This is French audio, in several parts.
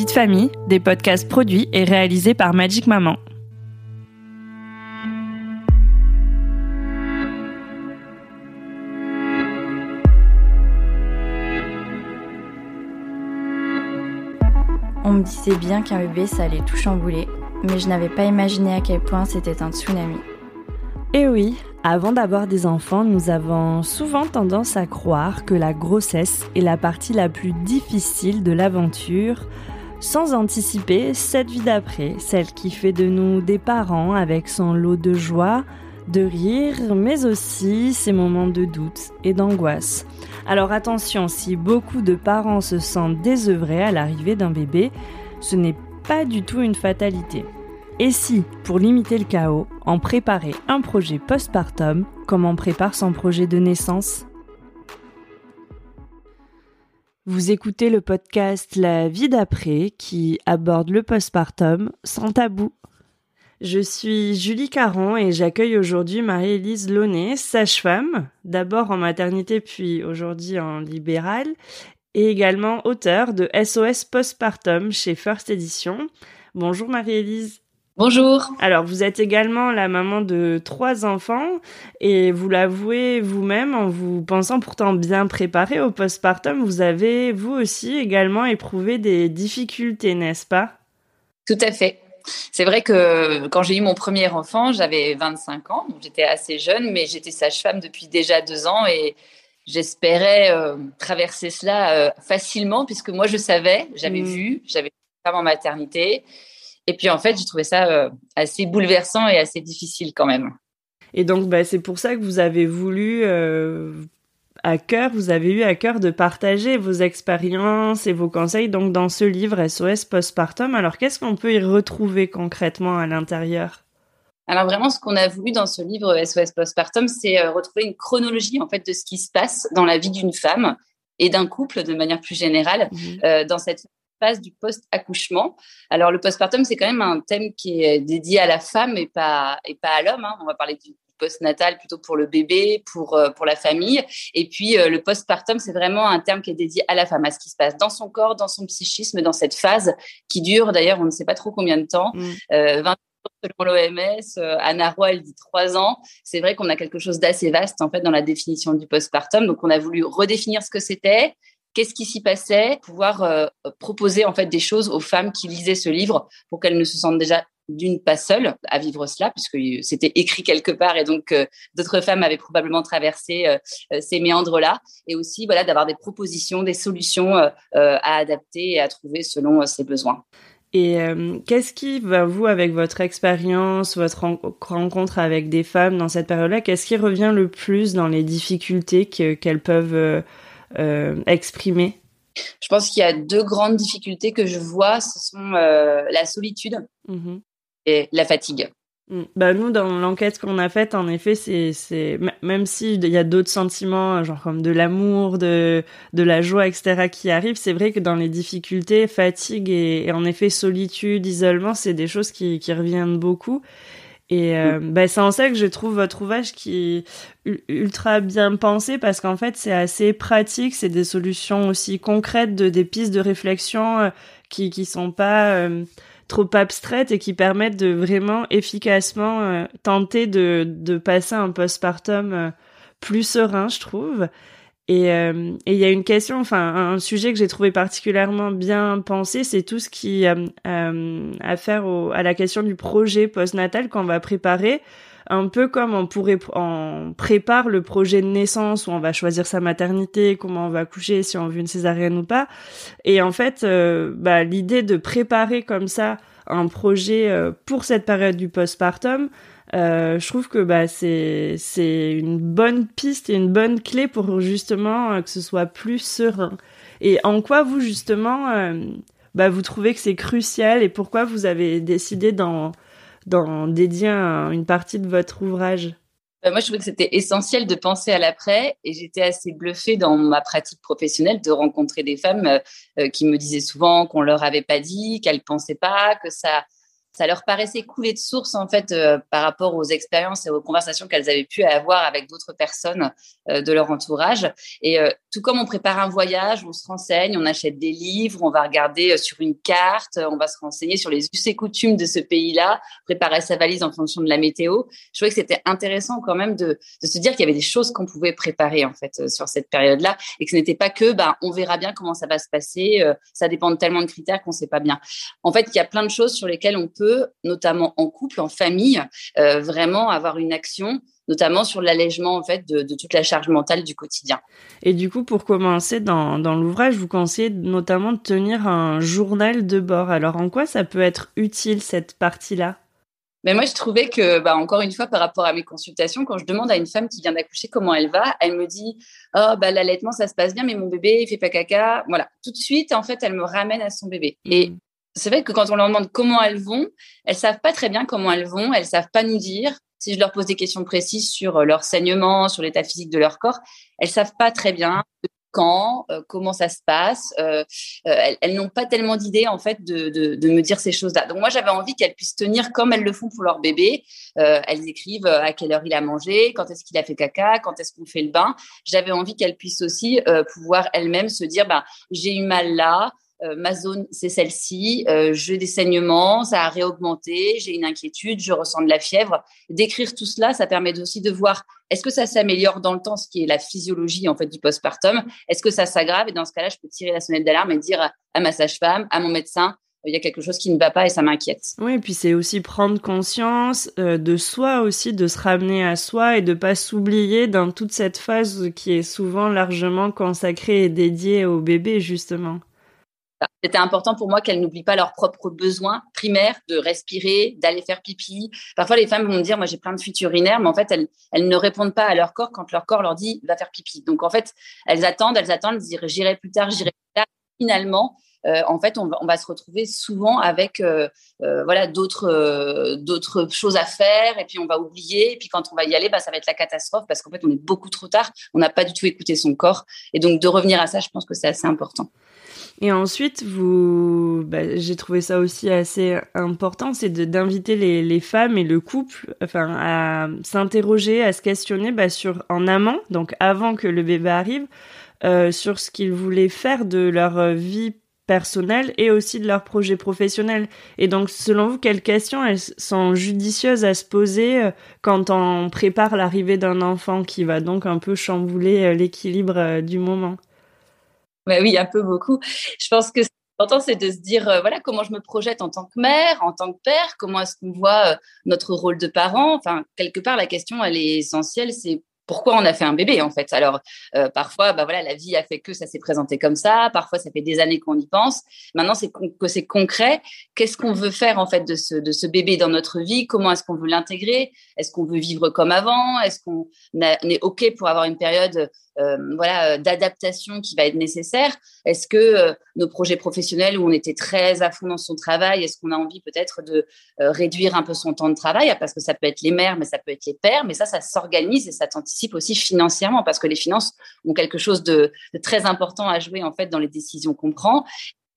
Vie de famille, des podcasts produits et réalisés par Magic Maman. On me disait bien qu'un bébé ça allait tout chambouler, mais je n'avais pas imaginé à quel point c'était un tsunami. Et oui, avant d'avoir des enfants, nous avons souvent tendance à croire que la grossesse est la partie la plus difficile de l'aventure, sans anticiper cette vie d'après, celle qui fait de nous des parents avec son lot de joie, de rire, mais aussi ses moments de doute et d'angoisse. Alors attention, si beaucoup de parents se sentent désœuvrés à l'arrivée d'un bébé, ce n'est pas du tout une fatalité. Et si, pour limiter le chaos, on préparait un projet postpartum comme on prépare son projet de naissance? Vous écoutez le podcast La vie d'après qui aborde le postpartum sans tabou. Je suis Julie Caron et j'accueille aujourd'hui Marie-Élise Launay, sage-femme, d'abord en maternité puis aujourd'hui en libéral, et également auteure de SOS Postpartum chez First Edition. Bonjour Marie-Élise. Bonjour. Alors, vous êtes également la maman de trois enfants et vous l'avouez vous-même en vous pensant pourtant bien préparée au postpartum, vous avez vous aussi également éprouvé des difficultés, n'est-ce pas? Tout à fait. C'est vrai que quand j'ai eu mon premier enfant, j'avais 25 ans, donc j'étais assez jeune, mais j'étais sage-femme depuis déjà deux ans et j'espérais euh, traverser cela euh, facilement puisque moi je savais, j'avais mmh. vu, j'avais femme en maternité et puis en fait, j'ai trouvé ça euh, assez bouleversant et assez difficile quand même. Et donc, bah, c'est pour ça que vous avez voulu euh, à cœur, vous avez eu à cœur de partager vos expériences et vos conseils donc dans ce livre SOS Postpartum. Alors, qu'est-ce qu'on peut y retrouver concrètement à l'intérieur? Alors vraiment, ce qu'on a voulu dans ce livre SOS Postpartum, c'est euh, retrouver une chronologie en fait de ce qui se passe dans la vie d'une femme et d'un couple de manière plus générale mmh. dans cette phase du post-accouchement. Alors, le postpartum, c'est quand même un thème qui est dédié à la femme et pas, et pas à l'homme. Hein. On va parler du post-natal plutôt pour le bébé, pour, euh, pour la famille. Et puis, euh, le postpartum, c'est vraiment un terme qui est dédié à la femme, à ce qui se passe dans son corps, dans son psychisme, dans cette phase qui dure, d'ailleurs, on ne sait pas trop combien de temps, 20 mmh. euh, selon l'OMS. Anna Roy, elle dit trois ans. C'est vrai qu'on a quelque chose d'assez vaste en fait dans la définition du postpartum. Donc, on a voulu redéfinir ce que c'était, qu'est-ce qui s'y passait, pouvoir euh, proposer en fait des choses aux femmes qui lisaient ce livre pour qu'elles ne se sentent déjà d'une pas seule à vivre cela puisque c'était écrit quelque part et donc euh, d'autres femmes avaient probablement traversé euh, ces méandres là et aussi voilà d'avoir des propositions, des solutions à adapter et à trouver selon ses besoins. Et qu'est-ce qui, va vous, avec votre expérience, votre rencontre avec des femmes dans cette période-là, qu'est-ce qui revient le plus dans les difficultés qu'elles peuvent exprimer? Je pense qu'il y a deux grandes difficultés que je vois. Ce sont euh, la solitude mmh et la fatigue. Mmh. Bah nous, dans l'enquête qu'on a faite, en effet, c'est, même s'il y a d'autres sentiments, genre comme de l'amour, de, de la joie, etc., qui arrivent, c'est vrai que dans les difficultés, fatigue et, en effet solitude, isolement, c'est des choses qui, qui reviennent beaucoup. Et euh, bah, c'est en ça que je trouve votre ouvrage qui est ultra bien pensé parce qu'en fait c'est assez pratique, c'est des solutions aussi concrètes, de des pistes de réflexion euh, qui qui sont pas euh, trop abstraites et qui permettent de vraiment efficacement euh, tenter de de passer un postpartum plus serein, je trouve. Euh, et il y a une question, enfin un sujet que j'ai trouvé particulièrement bien pensé, c'est tout ce qui euh, euh a à faire à la question du projet postnatal qu'on va préparer, un peu comme on pourrait on prépare le projet de naissance où on va choisir sa maternité, comment on va coucher, si on veut une césarienne ou pas. Et en fait, euh, bah, l'idée de préparer comme ça un projet pour cette période du postpartum, euh, je trouve que bah, c'est une bonne piste et une bonne clé pour justement euh, que ce soit plus serein. Et en quoi vous justement euh, bah, vous trouvez que c'est crucial et pourquoi vous avez décidé d'en dédier une partie de votre ouvrage? Moi, je trouvais que c'était essentiel de penser à l'après et j'étais assez bluffée dans ma pratique professionnelle de rencontrer des femmes qui me disaient souvent qu'on leur avait pas dit, qu'elles pensaient pas, que ça ça leur paraissait couler de source en fait euh, par rapport aux expériences et aux conversations qu'elles avaient pu avoir avec d'autres personnes euh, de leur entourage. Et euh, tout comme on prépare un voyage, on se renseigne, on achète des livres, on va regarder sur une carte, on va se renseigner sur les us et coutumes de ce pays-là, préparer sa valise en fonction de la météo. Je trouvais que c'était intéressant quand même de, de se dire qu'il y avait des choses qu'on pouvait préparer en fait sur cette période-là et que ce n'était pas que bah on verra bien comment ça va se passer, ça dépend de tellement de critères qu'on ne sait pas bien. En fait, il y a plein de choses sur lesquelles on peut notamment en couple, en famille, euh, vraiment avoir une action notamment sur l'allègement en fait de, toute la charge mentale du quotidien. Et du coup, pour commencer dans, l'ouvrage, vous conseille notamment de tenir un journal de bord. Alors, en quoi ça peut être utile cette partie-là? Mais moi, je trouvais que, bah, encore une fois, par rapport à mes consultations, quand je demande à une femme qui vient d'accoucher comment elle va, elle me dit, oh, bah, l'allaitement, ça se passe bien, mais mon bébé, il fait pas caca. Voilà. Tout de suite, en fait, elle me ramène à son bébé. Et mmh c'est vrai que quand on leur demande comment elles vont, elles savent pas très bien comment elles vont, elles savent pas nous dire. Si je leur pose des questions précises sur euh, leur saignement, sur l'état physique de leur corps, elles savent pas très bien quand, euh, comment ça se passe. Euh, elles, n'ont pas tellement d'idées en fait de, de, me dire ces choses-là. Donc moi j'avais envie qu'elles puissent tenir comme elles le font pour leur bébé. elles écrivent à quelle heure il a mangé, quand est-ce qu'il a fait caca, quand est-ce qu'on fait le bain. J'avais envie qu'elles puissent aussi pouvoir elles-mêmes se dire bah j'ai eu mal là. Euh, ma zone, c'est celle-ci, euh, j'ai des saignements, ça a réaugmenté, j'ai une inquiétude, je ressens de la fièvre. D'écrire tout cela, ça permet aussi de voir est-ce que ça s'améliore dans le temps, ce qui est la physiologie en fait du postpartum, est-ce que ça s'aggrave? Et dans ce cas-là, je peux tirer la sonnette d'alarme et dire à ma sage-femme, à mon médecin, il y a quelque chose qui ne va pas et ça m'inquiète. Oui, et puis c'est aussi prendre conscience euh, de soi aussi, de se ramener à soi et de pas s'oublier dans toute cette phase qui est souvent largement consacrée et dédiée au bébé justement. C'était important pour moi qu'elles n'oublient pas leurs propres besoins primaires de respirer, d'aller faire pipi. Parfois, les femmes vont me dire, moi, j'ai plein de fuites urinaires, mais en fait, elles, ne répondent pas à leur corps quand leur corps leur dit, va faire pipi. Donc, en fait, elles attendent, elles attendent, elles disent, j'irai plus tard, j'irai plus tard. Finalement, euh, en fait, on va, on va, se retrouver souvent avec euh, euh, voilà d'autres d'autres choses à faire, et puis on va oublier, et puis quand on va y aller, bah, ça va être la catastrophe parce qu'en fait, on est beaucoup trop tard, on n'a pas du tout écouté son corps, et donc de revenir à ça, je pense que c'est assez important. Et ensuite, vous, bah, j'ai trouvé ça aussi assez important, c'est d'inviter les, femmes et le couple, enfin, à s'interroger, à se questionner bah, sur en amont, donc avant que le bébé arrive, euh, sur ce qu'ils voulaient faire de leur vie personnelle et aussi de leur projet professionnel. Et donc, selon vous, quelles questions elles sont judicieuses à se poser euh, quand on prépare l'arrivée d'un enfant qui va donc un peu chambouler euh, l'équilibre euh, du moment? Bah oui, un peu beaucoup. Je pense que important, c'est de se dire, euh, voilà, comment je me projette en tant que mère, en tant que père, comment est-ce qu'on voit euh, notre rôle de parent? Enfin, quelque part, la question, elle est essentielle, c'est pourquoi on a fait un bébé en fait? Alors euh, parfois, bah voilà, la vie a fait que ça s'est présenté comme ça. Parfois, ça fait des années qu'on y pense. Maintenant, c'est que c'est concret. Qu'est-ce qu'on veut faire en fait de ce de ce bébé dans notre vie? Comment est-ce qu'on veut l'intégrer? Est-ce qu'on veut vivre comme avant? Est-ce qu'on est ok pour avoir une période voilà d'adaptation qui va être nécessaire Est-ce que euh, nos projets professionnels où on était très à fond dans son travail, est-ce qu'on a envie peut-être de réduire un peu son temps de travail? Parce que ça peut être les mères, mais ça peut être les pères, mais ça, ça s'organise et ça t'anticipe aussi financièrement parce que les finances ont quelque chose de, très important à jouer en fait dans les décisions qu'on prend.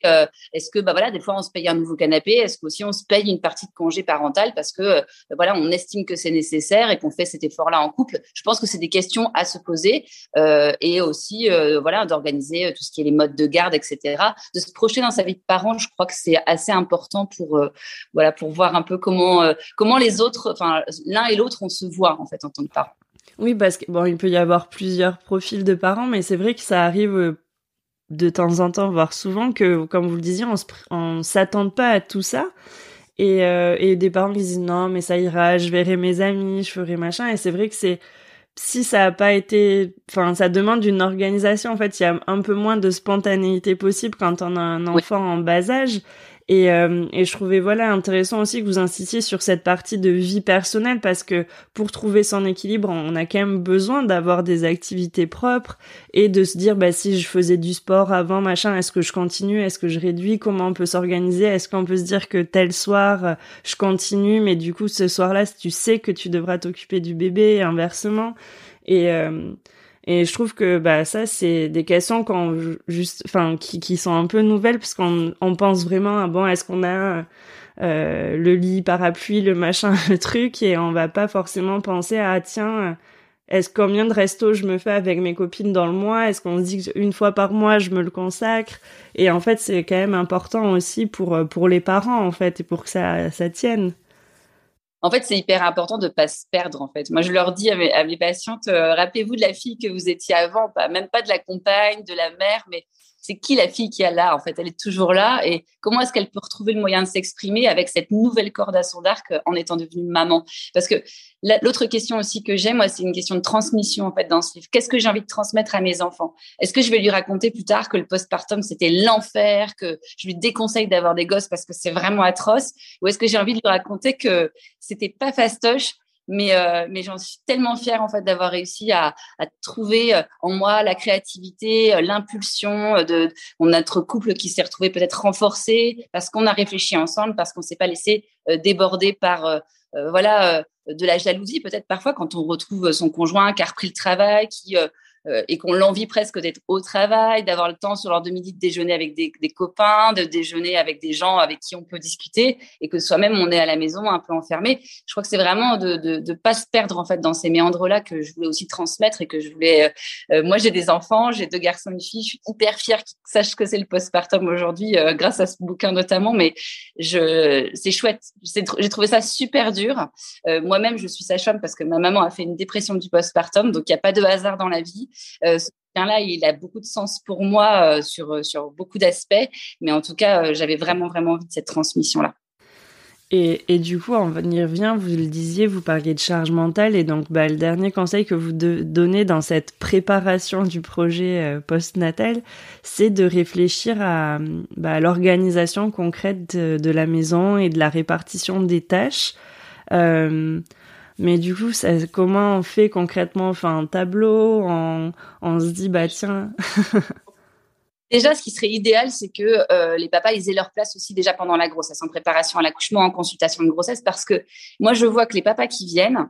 Euh, est-ce que bah voilà des fois on se paye un nouveau canapé est-ce qu'aussi on se paye une partie de congé parental parce que euh, voilà on estime que c'est nécessaire et qu'on fait cet effort là en couple? Je pense que c'est des questions à se poser euh, et aussi voilà d'organiser tout ce qui est les modes de garde etc de se projeter dans sa vie de parent je crois que c'est assez important pour voilà pour voir un peu comment comment les autres enfin l'un et l'autre on se voit en fait en tant que parent. Oui, parce que bon, il peut y avoir plusieurs profils de parents, mais c'est vrai que ça arrive de temps en temps, voire souvent, que, comme vous le disiez, on ne s'attend pas à tout ça. Et, euh, et des parents qui disent non, mais ça ira, je verrai mes amis, je ferai machin. Et c'est vrai que c'est si ça a pas été, enfin, ça demande une organisation. En fait, il y a un peu moins de spontanéité possible quand on a un enfant en bas âge. Et, euh, et je trouvais voilà intéressant aussi que vous insistiez sur cette partie de vie personnelle parce que pour trouver son équilibre, on a quand même besoin d'avoir des activités propres et de se dire bah si je faisais du sport avant machin, est-ce que je continue, est-ce que je réduis, comment on peut s'organiser, est-ce qu'on peut se dire que tel soir euh, je continue, mais du coup ce soir-là tu sais que tu devras t'occuper du bébé et inversement. Et euh, Et je trouve que bah ça c'est des questions quand juste enfin qui, qui sont un peu nouvelles parce qu'on on pense vraiment à bon est-ce qu'on a euh, le lit parapluie le machin le truc et on va pas forcément penser à tiens est-ce combien de restos je me fais avec mes copines dans le mois? Est-ce qu'on se dit qu'une fois par mois je me le consacre? Et en fait, c'est quand même important aussi pour pour les parents en fait et pour que ça ça tienne en fait, c'est hyper important de pas se perdre. En fait, moi, je leur dis à mes, patientes, euh, rappelez-vous de la fille que vous étiez avant, pas même pas de la compagne, de la mère, mais c'est qui la fille qui est là En fait, elle est toujours là. Et comment est-ce qu'elle peut retrouver le moyen de s'exprimer avec cette nouvelle corde à son arc en étant devenue maman? Parce que l'autre question aussi que j'ai, moi, c'est une question de transmission en fait dans ce livre. Qu'est-ce que j'ai envie de transmettre à mes enfants? Est-ce que je vais lui raconter plus tard que le postpartum c'était l'enfer, que je lui déconseille d'avoir des gosses parce que c'est vraiment atroce, ou est-ce que j'ai envie de lui raconter que c'était pas fastoche mais euh, mais j'en suis tellement fière en fait d'avoir réussi à, trouver euh, en moi la créativité, euh, l'impulsion de notre couple qui s'est retrouvé peut-être renforcé parce qu'on a réfléchi ensemble, parce qu'on s'est pas laissé déborder par voilà de la jalousie peut-être parfois quand on retrouve son conjoint qui a repris le travail, qui et qu'on l'envie presque d'être au travail, d'avoir le temps sur l'heure de midi de déjeuner avec des, des, copains, de déjeuner avec des gens avec qui on peut discuter, et que soi-même on est à la maison un peu enfermé. Je crois que c'est vraiment de de, de pas se perdre en fait dans ces méandres-là que je voulais aussi transmettre et que je voulais. Euh, euh, moi, j'ai des enfants, j'ai deux garçons et une fille. Je suis hyper fière qu'ils sachent que c'est le postpartum aujourd'hui, grâce à ce bouquin notamment. Mais je, c'est chouette. J'ai trouvé ça super dur. Moi-même, je suis sage-femme parce que ma maman a fait une dépression du postpartum, donc il n'y a pas de hasard dans la vie. Euh, ce bouquin-là, il a beaucoup de sens pour moi euh, sur, euh, sur beaucoup d'aspects, mais en tout cas, j'avais vraiment, vraiment envie de cette transmission-là. Et, et, du coup, on y revient, vous le disiez, vous parliez de charge mentale, et donc bah, le dernier conseil que vous donnez dans cette préparation du projet post-natal, c'est de réfléchir à, bah, l'organisation concrète de, la maison et de la répartition des tâches. Euh, mais du coup, comment on fait concrètement un tableau, on, se dit, bah tiens. Déjà, ce qui serait idéal, c'est que euh, les papas, aient leur place aussi déjà pendant la grossesse, en préparation à l'accouchement, en consultation de grossesse, parce que moi, je vois que les papas qui viennent,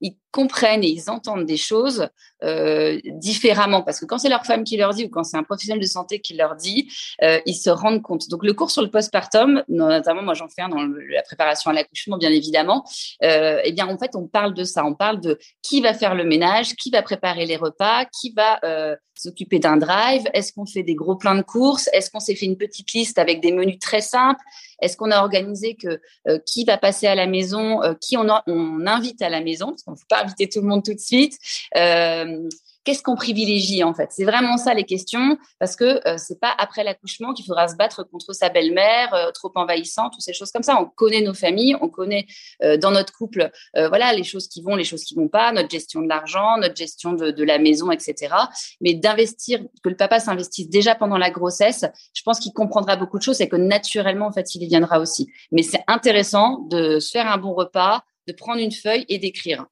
ils comprennent et ils entendent des choses euh, différemment parce que quand c'est leur femme qui leur dit ou quand c'est un professionnel de santé qui leur dit, euh, ils se rendent compte. Donc le cours sur le postpartum, notamment moi j'en fais un dans la préparation à l'accouchement bien évidemment. Euh, eh bien en fait on parle de ça, on parle de qui va faire le ménage, qui va préparer les repas, qui va euh, s'occuper d'un drive, est-ce qu'on fait des gros plans de courses, est-ce qu'on s'est fait une petite liste avec des menus très simples, est-ce qu'on a organisé que euh, qui va passer à la maison, euh, qui on, on invite à la maison, parce qu'on ne peut pas inviter tout le monde tout de suite. Euh, qu'est-ce qu'on privilégie en fait? C'est vraiment ça les questions, parce que euh, c'est pas après l'accouchement qu'il faudra se battre contre sa belle-mère euh, trop envahissante ou ces choses comme ça. On connaît nos familles, on connaît euh, dans notre couple, voilà les choses qui vont, les choses qui vont pas, notre gestion de l'argent, notre gestion de, de, la maison, etc. Mais d'investir, que le papa s'investisse déjà pendant la grossesse, je pense qu'il comprendra beaucoup de choses et que naturellement en fait il y viendra aussi. Mais c'est intéressant de se faire un bon repas, de prendre une feuille et d'écrire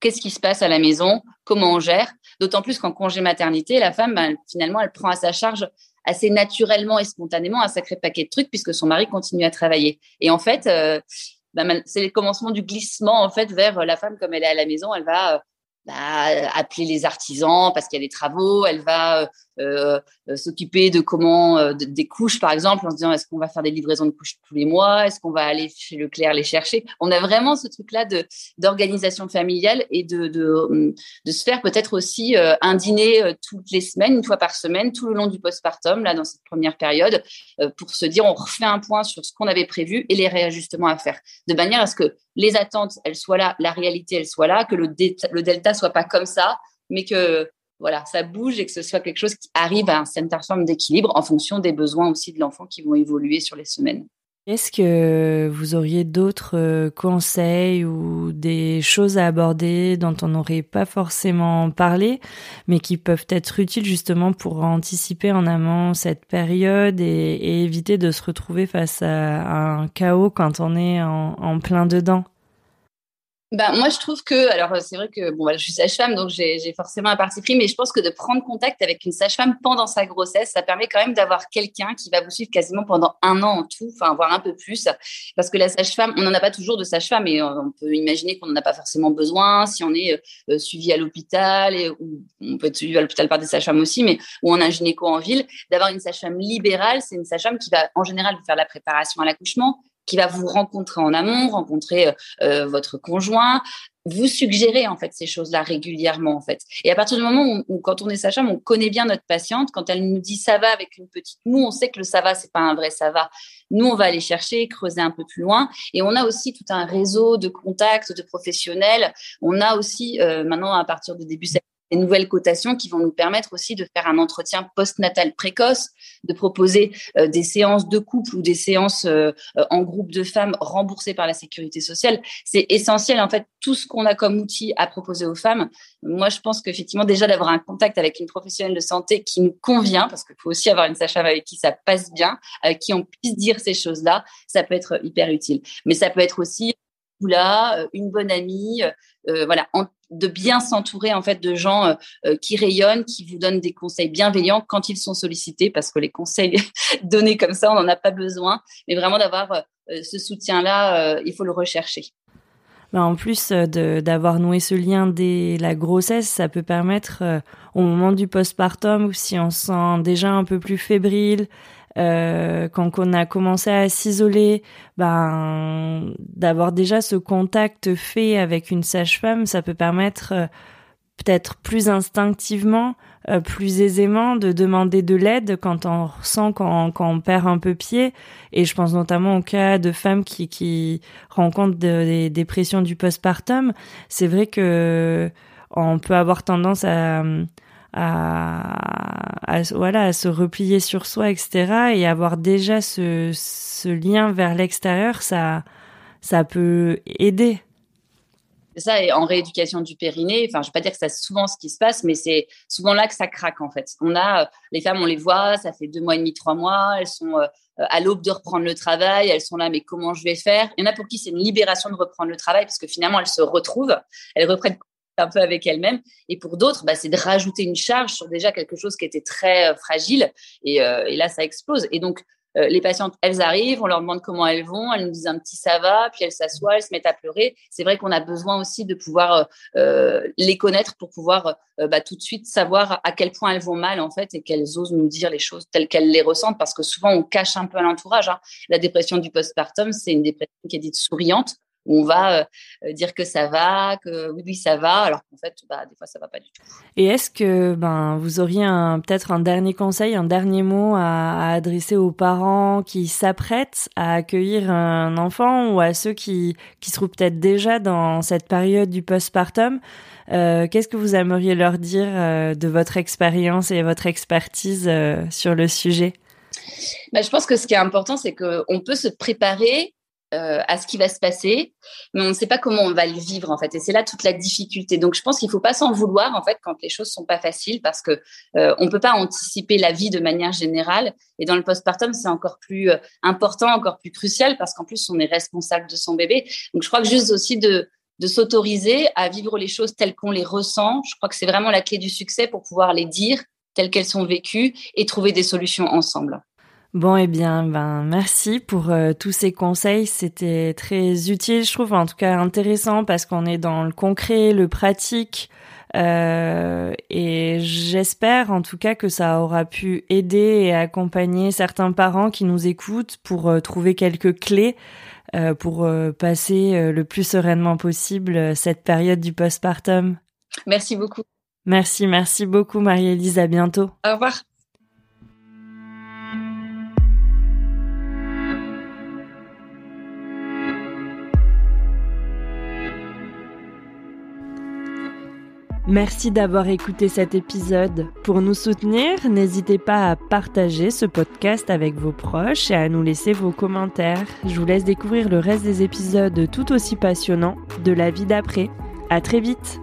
qu'est-ce qui se passe à la maison, comment on gère? D'autant plus qu'en congé maternité, la femme, ben, finalement, elle prend à sa charge assez naturellement et spontanément un sacré paquet de trucs puisque son mari continue à travailler. Et en fait, euh, ben, c'est le commencement du glissement en fait vers la femme comme elle est à la maison, elle va euh, bah, appeler les artisans parce qu'il y a des travaux, elle va euh, euh, s'occuper de comment euh, des couches par exemple en se disant est-ce qu'on va faire des livraisons de couches tous les mois, est-ce qu'on va aller chez Leclerc les chercher? On a vraiment ce truc là de d'organisation familiale et de de, de se faire peut-être aussi un dîner toutes les semaines, une fois par semaine, tout le long du postpartum là dans cette première période pour se dire on refait un point sur ce qu'on avait prévu et les réajustements à faire de manière à ce que les attentes elles soient là, la réalité elle soit là, que le, le delta soit pas comme ça, mais que voilà, ça bouge et que ce soit quelque chose qui arrive à un certain forme d'équilibre en fonction des besoins aussi de l'enfant qui vont évoluer sur les semaines. Est-ce que vous auriez d'autres euh, conseils ou des choses à aborder dont on n'aurait pas forcément parlé, mais qui peuvent être utiles justement pour anticiper en amont cette période et, éviter de se retrouver face à, un chaos quand on est en plein dedans? Bah, moi, je trouve que, alors c'est vrai que bon, bah, je suis sage-femme, donc j'ai forcément un parti pris, mais je pense que de prendre contact avec une sage-femme pendant sa grossesse, ça permet quand même d'avoir quelqu'un qui va vous suivre quasiment pendant un an en tout, enfin voire un peu plus, parce que la sage-femme, on n'en a pas toujours de sage-femme, et on peut imaginer qu'on n'en a pas forcément besoin si on est euh, suivi à l'hôpital, ou on peut être suivi à l'hôpital par des sages-femmes aussi, mais ou on a un gynéco en ville, d'avoir une sage-femme libérale, c'est une sage-femme qui va en général vous faire la préparation à l'accouchement, qui va vous rencontrer en amont, rencontrer euh, euh, votre conjoint, vous suggérer en fait ces choses-là régulièrement en fait. Et à partir du moment où, quand on est sage-femme, on connaît bien notre patiente. Quand elle nous dit ça va avec une petite moue, on sait que le ça va c'est pas un vrai ça va. Nous on va aller chercher, creuser un peu plus loin. Et on a aussi tout un réseau de contacts, de professionnels. On a aussi euh, maintenant à partir de début des nouvelles cotations qui vont nous permettre aussi de faire un entretien postnatal précoce, de proposer euh, des séances de couple ou des séances euh, euh, en groupe de femmes remboursées par la sécurité sociale. C'est essentiel, en fait, tout ce qu'on a comme outil à proposer aux femmes. Moi, je pense qu'effectivement, déjà d'avoir un contact avec une professionnelle de santé qui nous convient, parce qu'il faut aussi avoir une sage-femme avec qui ça passe bien, avec qui on puisse dire ces choses-là, ça peut être hyper utile. Mais ça peut être aussi là, une bonne amie, voilà, en, de bien s'entourer en fait de gens euh, euh, qui rayonnent, qui vous donnent des conseils bienveillants quand ils sont sollicités, parce que les conseils donnés comme ça, on n'en a pas besoin, mais vraiment d'avoir euh, ce soutien-là, il faut le rechercher. Bah, en plus d'avoir noué ce lien dès la grossesse, ça peut permettre au moment du postpartum, si on se sent déjà un peu plus fébrile, euh, quand on a commencé à s'isoler, ben d'avoir déjà ce contact fait avec une sage-femme, ça peut permettre euh, peut-être plus instinctivement, euh, plus aisément de demander de l'aide quand on ressent quand, on perd un peu pied. Et je pense notamment au cas de femmes qui, qui rencontrent des dépressions du postpartum. C'est vrai que on peut avoir tendance à à, voilà à se replier sur soi etc et avoir déjà ce, ce lien vers l'extérieur ça ça peut aider. Ça et en rééducation du périnée enfin je vais pas dire que c'est souvent ce qui se passe mais c'est souvent là que ça craque en fait. On a les femmes on les voit ça fait deux mois et demi trois mois elles sont euh, à l'aube de reprendre le travail, elles sont là, mais comment je vais faire? Il y en a pour qui c'est une libération de reprendre le travail parce que finalement elles se retrouvent, elles reprennent un peu avec elle-même. Et pour d'autres, bah, c'est de rajouter une charge sur déjà quelque chose qui était très euh, fragile. Euh, et, là, ça explose. Et donc, euh, les patientes, elles arrivent, on leur demande comment elles vont, elles nous disent un petit ça va, puis elles s'assoient, elles se mettent à pleurer. C'est vrai qu'on a besoin aussi de pouvoir les connaître pour pouvoir bah, tout de suite savoir à quel point elles vont mal en fait et qu'elles osent nous dire les choses telles qu'elles les ressentent parce que souvent on cache un peu à l'entourage. Hein. La dépression du postpartum, c'est une dépression qui est dite souriante on va euh, dire que ça va, que oui, oui ça va, alors qu'en fait, bah, des fois, ça va pas du tout. Et est-ce que ben, vous auriez peut-être un dernier conseil, un dernier mot à, adresser aux parents qui s'apprêtent à accueillir un enfant ou à ceux qui, qui se trouvent peut-être déjà dans cette période du postpartum euh, Qu'est-ce que vous aimeriez leur dire euh, de votre expérience et votre expertise sur le sujet? Bah, je pense que ce qui est important, c'est qu'on peut se préparer euh, à ce qui va se passer, mais on ne sait pas comment on va le vivre en fait. Et c'est là toute la difficulté. Donc je pense qu'il faut pas s'en vouloir en fait quand les choses sont pas faciles parce que euh, on peut pas anticiper la vie de manière générale. Et dans le postpartum, c'est encore plus euh, important, encore plus crucial parce qu'en plus on est responsable de son bébé. Donc je crois que juste aussi de de s'autoriser à vivre les choses telles qu'on les ressent. Je crois que c'est vraiment la clé du succès pour pouvoir les dire telles qu'elles sont vécues et trouver des solutions ensemble. Bon, eh bien, ben, merci pour euh, tous ces conseils. C'était très utile, je trouve, en tout cas intéressant parce qu'on est dans le concret, le pratique. Euh, et j'espère en tout cas que ça aura pu aider et accompagner certains parents qui nous écoutent pour euh, trouver quelques clés pour passer le plus sereinement possible cette période du postpartum. Merci beaucoup. Merci, merci beaucoup Marie-Élise. À bientôt. Au revoir. Merci d'avoir écouté cet épisode. Pour nous soutenir, n'hésitez pas à partager ce podcast avec vos proches et à nous laisser vos commentaires. Je vous laisse découvrir le reste des épisodes tout aussi passionnants de la vie d'après. À très vite!